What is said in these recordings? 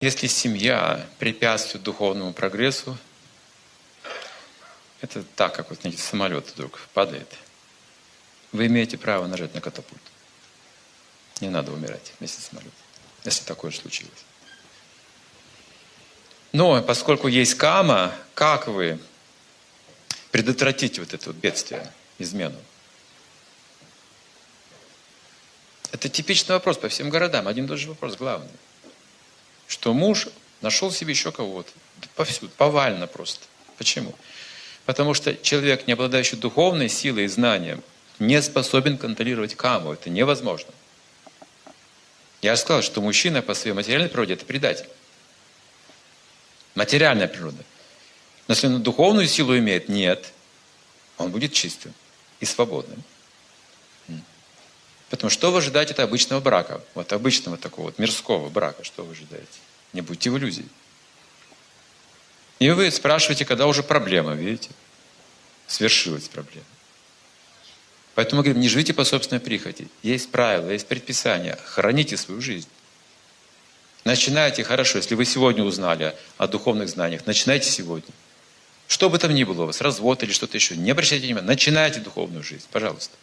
Если семья препятствует духовному прогрессу, это так, как вот, знаете, самолет вдруг падает. Вы имеете право нажать на катапульт. Не надо умирать вместе с самолетом, если такое случилось. Но поскольку есть кама, как вы предотвратите вот это вот бедствие, измену? Это типичный вопрос по всем городам. Один и тот же вопрос главный. Что муж нашел себе еще кого-то. Повсюду, повально просто. Почему? Потому что человек, не обладающий духовной силой и знанием, не способен контролировать каму. Это невозможно. Я же сказал, что мужчина по своей материальной природе – это предатель. Материальная природа. Но если он духовную силу имеет, нет. Он будет чистым и свободным. Поэтому что вы ожидаете от обычного брака? Вот обычного такого вот мирского брака, что вы ожидаете? Не будьте в иллюзии. И вы спрашиваете, когда уже проблема, видите? Свершилась проблема. Поэтому мы говорим, не живите по собственной прихоти. Есть правила, есть предписания. Храните свою жизнь. Начинайте хорошо. Если вы сегодня узнали о духовных знаниях, начинайте сегодня. Что бы там ни было у вас, развод или что-то еще, не обращайте внимания. Начинайте духовную жизнь, пожалуйста.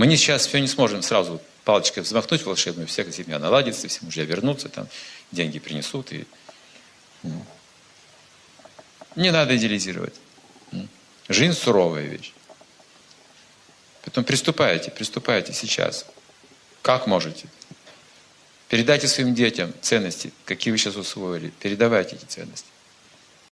Мы не сейчас все не сможем сразу палочкой взмахнуть волшебную, вся семья наладится, все мужья вернутся, там деньги принесут. И... Не надо идеализировать. Жизнь суровая вещь. Поэтому приступайте, приступайте сейчас. Как можете. Передайте своим детям ценности, какие вы сейчас усвоили. Передавайте эти ценности.